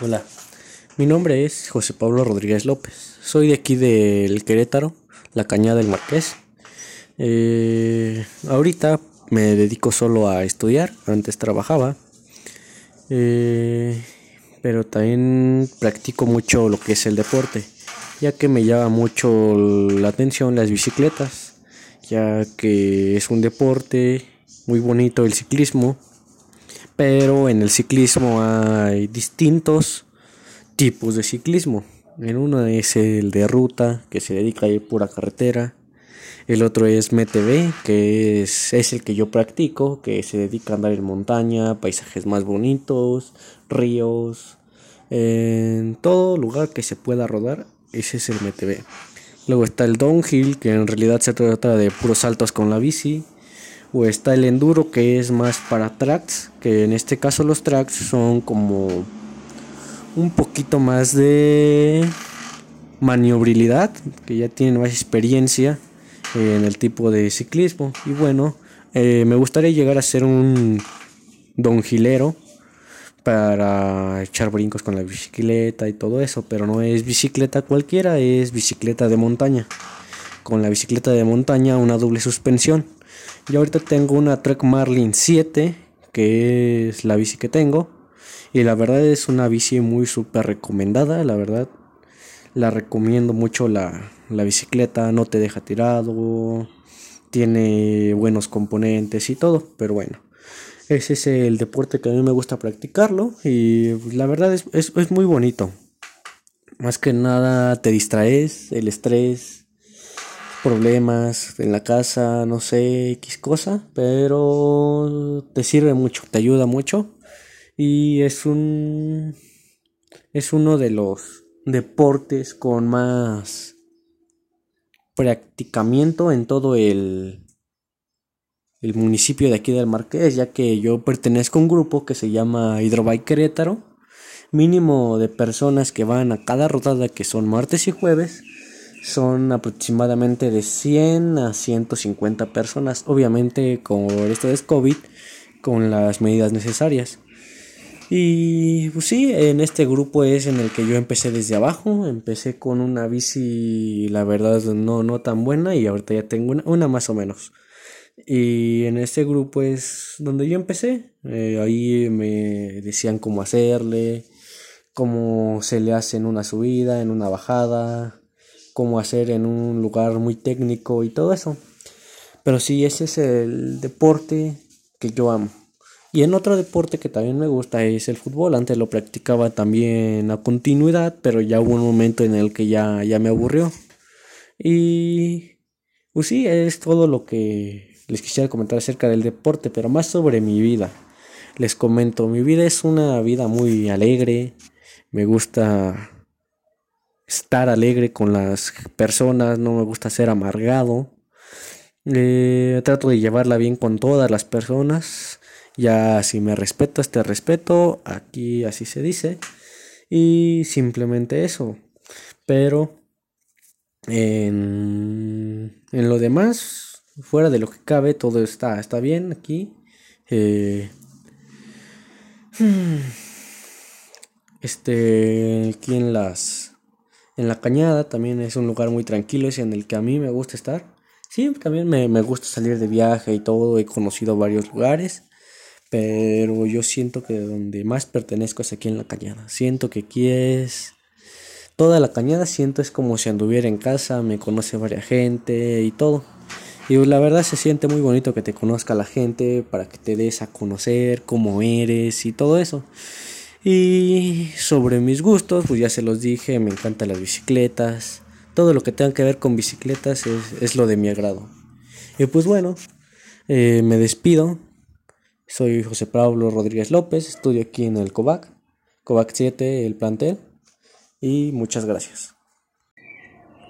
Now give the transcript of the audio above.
Hola, mi nombre es José Pablo Rodríguez López. Soy de aquí del Querétaro, la Cañada del Marqués. Eh, ahorita me dedico solo a estudiar, antes trabajaba. Eh, pero también practico mucho lo que es el deporte, ya que me llama mucho la atención las bicicletas, ya que es un deporte muy bonito el ciclismo pero en el ciclismo hay distintos tipos de ciclismo. En uno es el de ruta, que se dedica a ir pura carretera. El otro es MTB, que es, es, el que yo practico, que se dedica a andar en montaña, paisajes más bonitos, ríos, en todo lugar que se pueda rodar, ese es el MTB. Luego está el downhill, que en realidad se trata de puros saltos con la bici o está el enduro que es más para tracks, que en este caso los tracks son como un poquito más de maniobrabilidad, que ya tienen más experiencia en el tipo de ciclismo. Y bueno, eh, me gustaría llegar a ser un donjilero para echar brincos con la bicicleta y todo eso, pero no es bicicleta cualquiera, es bicicleta de montaña. Con la bicicleta de montaña una doble suspensión yo ahorita tengo una Trek Marlin 7, que es la bici que tengo. Y la verdad es una bici muy súper recomendada, la verdad. La recomiendo mucho la, la bicicleta, no te deja tirado, tiene buenos componentes y todo, pero bueno. Ese es el deporte que a mí me gusta practicarlo y pues, la verdad es, es, es muy bonito. Más que nada te distraes, el estrés, problemas en la casa, no sé, X cosa, pero te sirve mucho, te ayuda mucho. Y es un es uno de los deportes con más practicamiento en todo el el municipio de aquí del Marqués, ya que yo pertenezco a un grupo que se llama Hidrobike Querétaro, mínimo de personas que van a cada rodada que son martes y jueves son aproximadamente de 100 a 150 personas, obviamente con esto de COVID, con las medidas necesarias. Y pues sí, en este grupo es en el que yo empecé desde abajo, empecé con una bici, la verdad no, no tan buena y ahorita ya tengo una, una más o menos. Y en este grupo es donde yo empecé, eh, ahí me decían cómo hacerle, cómo se le hace en una subida, en una bajada, cómo hacer en un lugar muy técnico y todo eso. Pero sí, ese es el deporte que yo amo. Y en otro deporte que también me gusta es el fútbol. Antes lo practicaba también a continuidad, pero ya hubo un momento en el que ya, ya me aburrió. Y pues sí, es todo lo que les quisiera comentar acerca del deporte, pero más sobre mi vida. Les comento, mi vida es una vida muy alegre. Me gusta estar alegre con las personas, no me gusta ser amargado. Eh, trato de llevarla bien con todas las personas. Ya si me respetas, te respeto. Aquí así se dice. Y simplemente eso. Pero en, en lo demás, fuera de lo que cabe, todo está, está bien aquí. Eh, este, aquí en las en la cañada también es un lugar muy tranquilo, es en el que a mí me gusta estar. Sí, también me, gusta salir de viaje y todo, he conocido varios lugares, pero yo siento que donde más pertenezco es aquí en la cañada. Siento que aquí es... Toda la cañada siento es como si anduviera en casa, me conoce varias gente y todo. Y la verdad se siente muy bonito que te conozca la gente para que te des a conocer cómo eres y todo eso. Y sobre mis gustos, pues ya se los dije, me encantan las bicicletas. Todo lo que tenga que ver con bicicletas es, lo de mi agrado. Y pues bueno, eh, me despido. Soy José Pablo Rodríguez López, estudio aquí en el COVAC, COVAC 7, el plantel. Y muchas gracias.